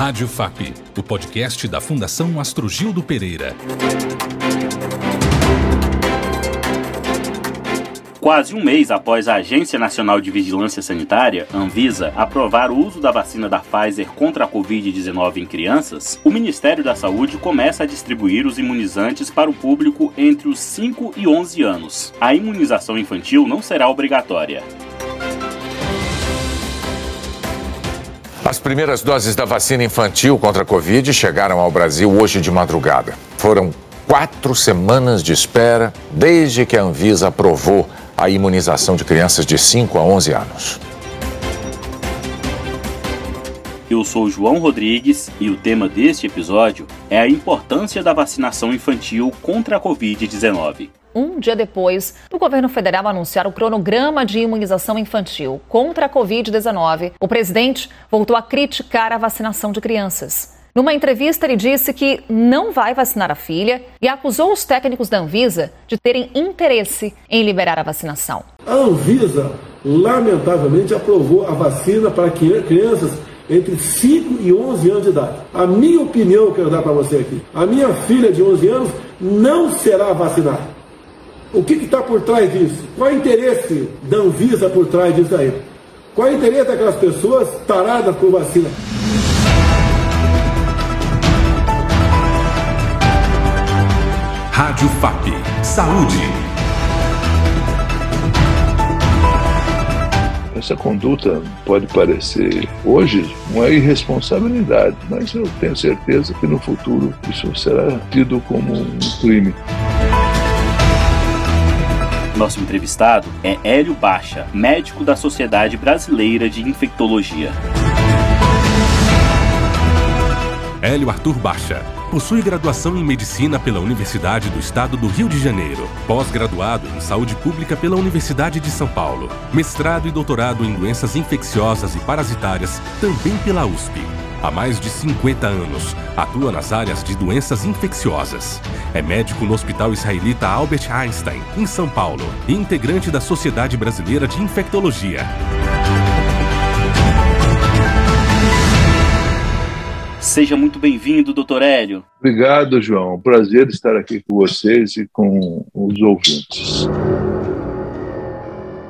Rádio FAP, o podcast da Fundação Astrogildo Pereira. Quase um mês após a Agência Nacional de Vigilância Sanitária, Anvisa, aprovar o uso da vacina da Pfizer contra a Covid-19 em crianças, o Ministério da Saúde começa a distribuir os imunizantes para o público entre os 5 e 11 anos. A imunização infantil não será obrigatória. As primeiras doses da vacina infantil contra a Covid chegaram ao Brasil hoje de madrugada. Foram quatro semanas de espera desde que a Anvisa aprovou a imunização de crianças de 5 a 11 anos. Eu sou João Rodrigues e o tema deste episódio é a importância da vacinação infantil contra a Covid-19. Um dia depois do governo federal anunciar o cronograma de imunização infantil contra a Covid-19, o presidente voltou a criticar a vacinação de crianças. Numa entrevista, ele disse que não vai vacinar a filha e acusou os técnicos da Anvisa de terem interesse em liberar a vacinação. A Anvisa, lamentavelmente, aprovou a vacina para crianças entre 5 e 11 anos de idade. A minha opinião, eu quero dar para você aqui: a minha filha de 11 anos não será vacinada. O que está por trás disso? Qual é o interesse da Anvisa por trás disso aí? Qual é o interesse daquelas pessoas taradas por vacina? Rádio FAP. Saúde. Essa conduta pode parecer hoje uma irresponsabilidade, mas eu tenho certeza que no futuro isso será tido como um crime. Nosso entrevistado é Hélio Baixa, médico da Sociedade Brasileira de Infectologia. Hélio Arthur Baixa Possui graduação em Medicina pela Universidade do Estado do Rio de Janeiro, pós-graduado em Saúde Pública pela Universidade de São Paulo, mestrado e doutorado em Doenças Infecciosas e Parasitárias também pela USP. Há mais de 50 anos, atua nas áreas de doenças infecciosas. É médico no Hospital Israelita Albert Einstein, em São Paulo, e integrante da Sociedade Brasileira de Infectologia. Seja muito bem-vindo, doutor Hélio. Obrigado, João. Prazer estar aqui com vocês e com os ouvintes.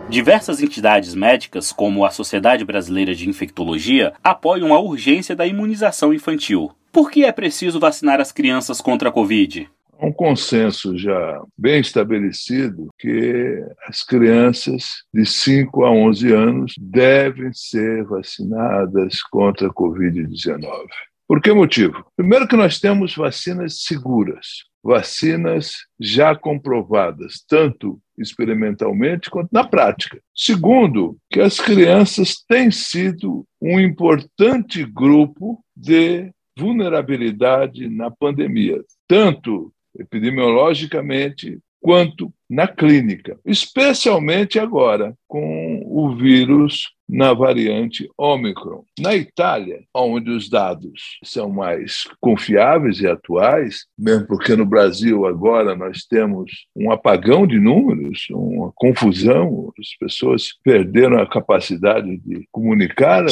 Diversas entidades médicas, como a Sociedade Brasileira de Infectologia, apoiam a urgência da imunização infantil. Por que é preciso vacinar as crianças contra a Covid? Há um consenso já bem estabelecido que as crianças de 5 a 11 anos devem ser vacinadas contra a Covid-19. Por que motivo? Primeiro, que nós temos vacinas seguras, vacinas já comprovadas, tanto experimentalmente quanto na prática. Segundo, que as crianças têm sido um importante grupo de vulnerabilidade na pandemia, tanto epidemiologicamente quanto na clínica, especialmente agora com o vírus na variante Omicron. Na Itália, onde os dados são mais confiáveis e atuais, mesmo porque no Brasil agora nós temos um apagão de números, uma confusão, as pessoas perderam a capacidade de comunicar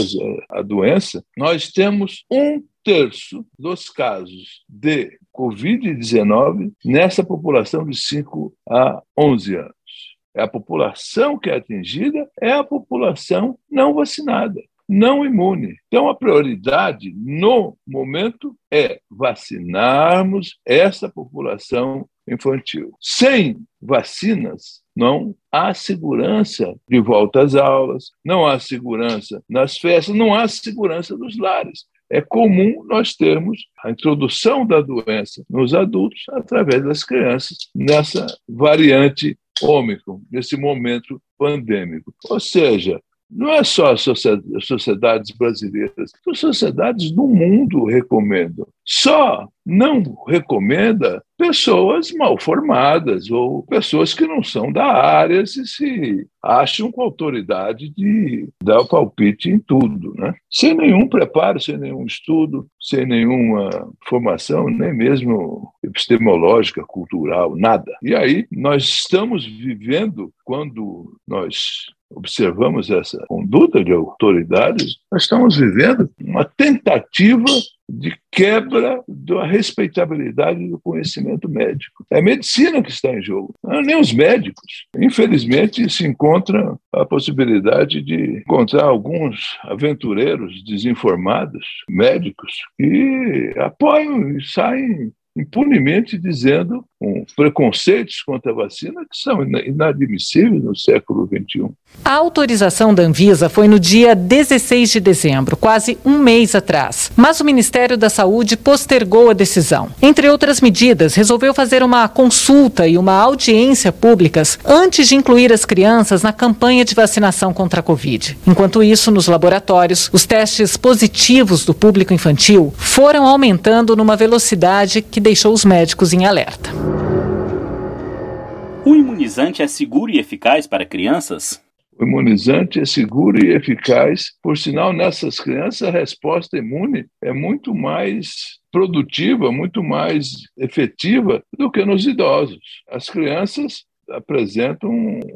a, doença, nós temos um terço dos casos de Covid-19 nessa população de 5 a 11 anos. É a população que é atingida, é a população não vacinada, não imune. Então, a prioridade no momento é vacinarmos essa população infantil. Sem vacinas, não há segurança de volta às aulas, não há segurança nas festas, não há segurança dos lares é comum nós termos a introdução da doença nos adultos através das crianças nessa variante Ômicron, nesse momento pandêmico. Ou seja, não é só as sociedades brasileiras, as sociedades do mundo recomendam. Só não recomenda pessoas mal formadas ou pessoas que não são da área se se acham com autoridade de dar o palpite em tudo, né? Sem nenhum preparo, sem nenhum estudo, sem nenhuma formação, nem mesmo epistemológica, cultural, nada. E aí nós estamos vivendo quando nós observamos essa conduta de autoridades, nós estamos vivendo uma tentativa de quebra da respeitabilidade do conhecimento médico. É a medicina que está em jogo, não é nem os médicos. Infelizmente, se encontra a possibilidade de encontrar alguns aventureiros desinformados, médicos, que apoiam e saem impunemente dizendo com preconceitos contra a vacina que são inadmissíveis no século XXI. A autorização da Anvisa foi no dia 16 de dezembro, quase um mês atrás. Mas o Ministério da Saúde postergou a decisão. Entre outras medidas, resolveu fazer uma consulta e uma audiência públicas antes de incluir as crianças na campanha de vacinação contra a Covid. Enquanto isso, nos laboratórios, os testes positivos do público infantil foram aumentando numa velocidade que deixou os médicos em alerta. O imunizante é seguro e eficaz para crianças? O imunizante é seguro e eficaz, por sinal, nessas crianças a resposta imune é muito mais produtiva, muito mais efetiva do que nos idosos. As crianças apresentam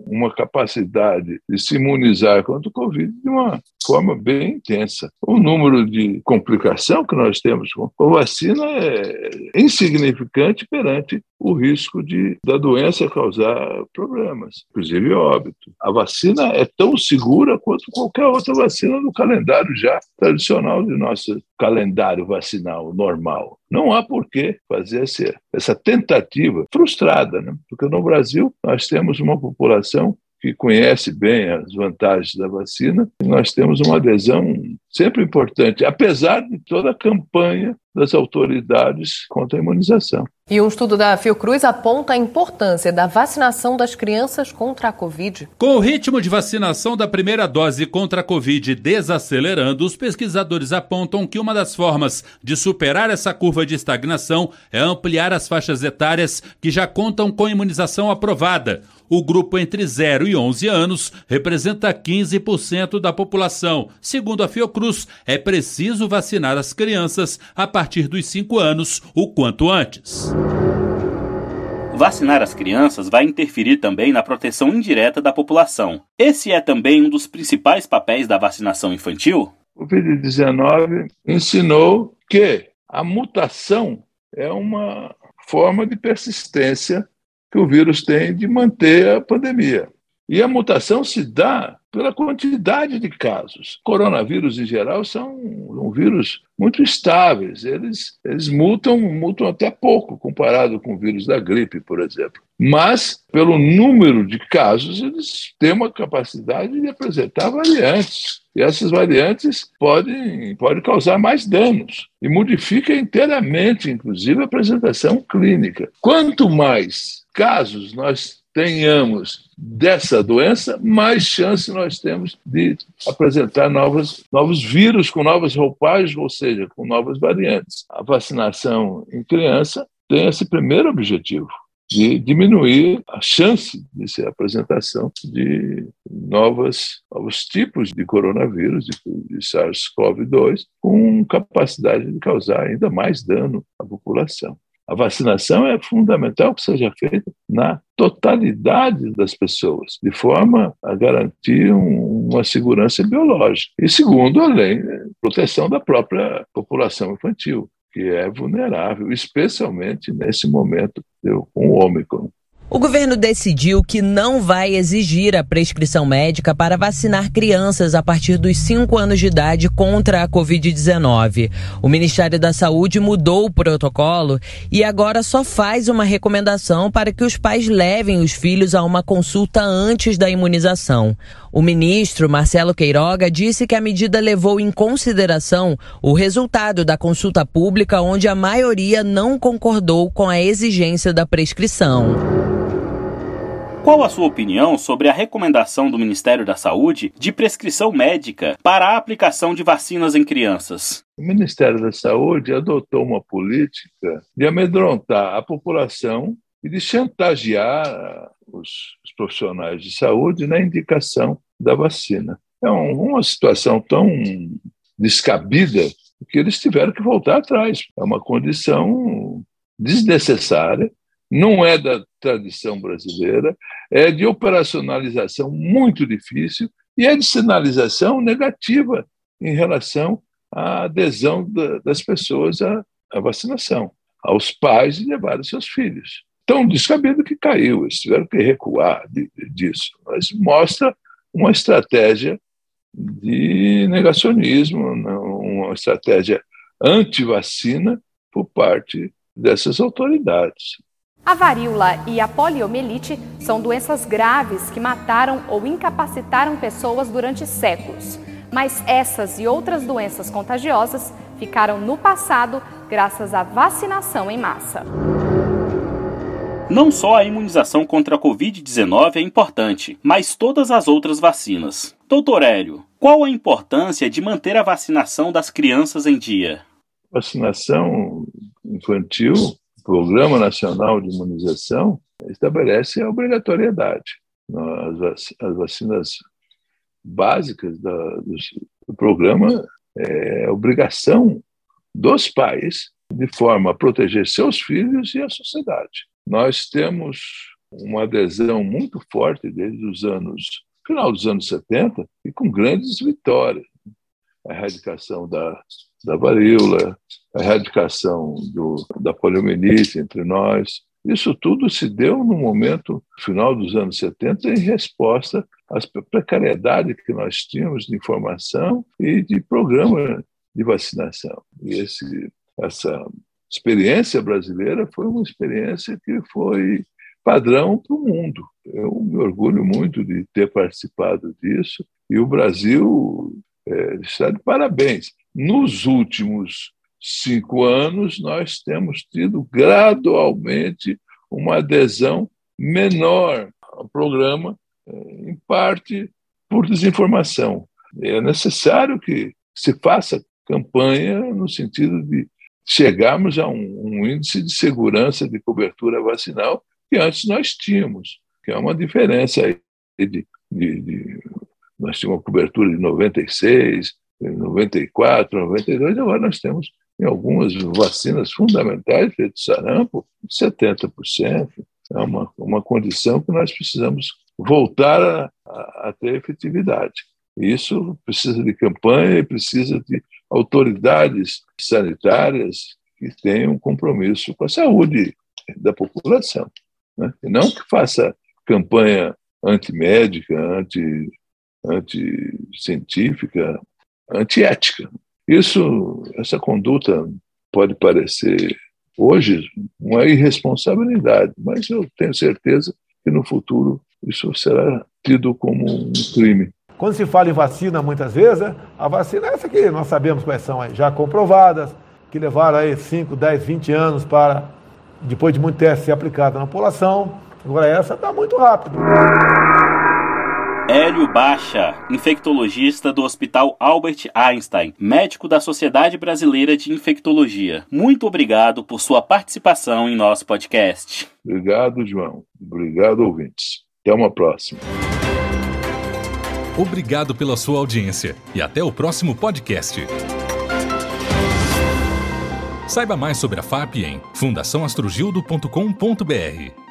uma capacidade de se imunizar contra o Covid de uma forma bem intensa. O número de complicação que nós temos com a vacina é insignificante perante o risco de da doença causar problemas, inclusive óbito. A vacina é tão segura quanto qualquer outra vacina no calendário já tradicional de nosso calendário vacinal normal. Não há por que fazer essa, essa tentativa frustrada, né? porque no Brasil nós temos uma população que conhece bem as vantagens da vacina, nós temos uma adesão sempre importante, apesar de toda a campanha das autoridades contra a imunização. E um estudo da Fiocruz aponta a importância da vacinação das crianças contra a Covid. Com o ritmo de vacinação da primeira dose contra a Covid desacelerando, os pesquisadores apontam que uma das formas de superar essa curva de estagnação é ampliar as faixas etárias que já contam com imunização aprovada. O grupo entre 0 e 11 anos representa 15% da população. Segundo a Fiocruz, é preciso vacinar as crianças a partir dos 5 anos o quanto antes. Vacinar as crianças vai interferir também na proteção indireta da população. Esse é também um dos principais papéis da vacinação infantil? O Covid-19 ensinou que a mutação é uma forma de persistência que o vírus tem de manter a pandemia. E a mutação se dá pela quantidade de casos. Coronavírus, em geral, são um vírus muito estáveis. Eles, eles mutam, mutam até pouco comparado com o vírus da gripe, por exemplo. Mas, pelo número de casos, eles têm uma capacidade de apresentar variantes. E essas variantes podem, podem causar mais danos e modifica inteiramente, inclusive, a apresentação clínica. Quanto mais casos nós tenhamos dessa doença, mais chance nós temos de apresentar novos, novos vírus com novas roupagens, ou seja, com novas variantes. A vacinação em criança tem esse primeiro objetivo, de diminuir a chance de ser apresentação de novas, novos tipos de coronavírus, de, de SARS-CoV-2, com capacidade de causar ainda mais dano à população. A vacinação é fundamental que seja feita na totalidade das pessoas, de forma a garantir um, uma segurança biológica. E segundo, além, proteção da própria população infantil, que é vulnerável, especialmente nesse momento com o Ômicron. O governo decidiu que não vai exigir a prescrição médica para vacinar crianças a partir dos 5 anos de idade contra a Covid-19. O Ministério da Saúde mudou o protocolo e agora só faz uma recomendação para que os pais levem os filhos a uma consulta antes da imunização. O ministro Marcelo Queiroga disse que a medida levou em consideração o resultado da consulta pública, onde a maioria não concordou com a exigência da prescrição. Qual a sua opinião sobre a recomendação do Ministério da Saúde de prescrição médica para a aplicação de vacinas em crianças? O Ministério da Saúde adotou uma política de amedrontar a população e de chantagear os, os profissionais de saúde na indicação da vacina. É um, uma situação tão descabida que eles tiveram que voltar atrás. É uma condição desnecessária, não é da tradição brasileira, é de operacionalização muito difícil e é de sinalização negativa em relação à adesão das pessoas à, à vacinação, aos pais de levar seus filhos. Tão descabido que caiu, eles tiveram que recuar de, disso, mas mostra uma estratégia de negacionismo, uma estratégia anti-vacina por parte dessas autoridades. A varíola e a poliomielite são doenças graves que mataram ou incapacitaram pessoas durante séculos. Mas essas e outras doenças contagiosas ficaram no passado graças à vacinação em massa. Não só a imunização contra a Covid-19 é importante, mas todas as outras vacinas. Doutor Hélio, qual a importância de manter a vacinação das crianças em dia? Vacinação infantil, Programa Nacional de Imunização, estabelece a obrigatoriedade. As, as vacinas básicas do, programa é obrigação dos pais de forma a proteger seus filhos e a sociedade. Nós temos uma adesão muito forte desde os anos final dos anos 70 e com grandes vitórias. A erradicação da, da varíola, a erradicação do, da poliomielite entre nós. Isso tudo se deu no momento final dos anos 70 em resposta às precariedades que nós tínhamos de informação e de programa de vacinação. E esse, essa experiência brasileira foi uma experiência que foi padrão para o mundo. Eu me orgulho muito de ter participado disso e o Brasil é, está de parabéns. Nos últimos cinco anos, nós temos tido gradualmente uma adesão menor ao programa, é, em parte por desinformação. É necessário que se faça campanha no sentido de chegarmos a um, um índice de segurança de cobertura vacinal que antes nós tínhamos, que é uma diferença aí de, de, de nós tínhamos uma cobertura de 96, 94, 92, agora nós temos em algumas vacinas fundamentais, feito sarampo, 70%. É uma, uma condição que nós precisamos voltar a, a, a ter efetividade. Isso precisa de campanha precisa de autoridades sanitárias que tenham um compromisso com a saúde da população. Né? E não que faça campanha antimédica, anti, anti-científica, antiética. Isso, essa conduta pode parecer hoje uma irresponsabilidade, mas eu tenho certeza que no futuro isso será tido como um crime. Quando se fala em vacina, muitas vezes, né, a vacina é essa que nós sabemos quais são já comprovadas, que levaram aí 5, 10, 20 anos para, depois de muito teste, ser aplicada na população. Agora essa está muito rápido. Hélio Baixa, infectologista do Hospital Albert Einstein, médico da Sociedade Brasileira de Infectologia. Muito obrigado por sua participação em nosso podcast. Obrigado, João. Obrigado, ouvintes. Até uma próxima. Obrigado pela sua audiência e até o próximo podcast. Saiba mais sobre a FAP em fundaçãoastrogildo.com.br.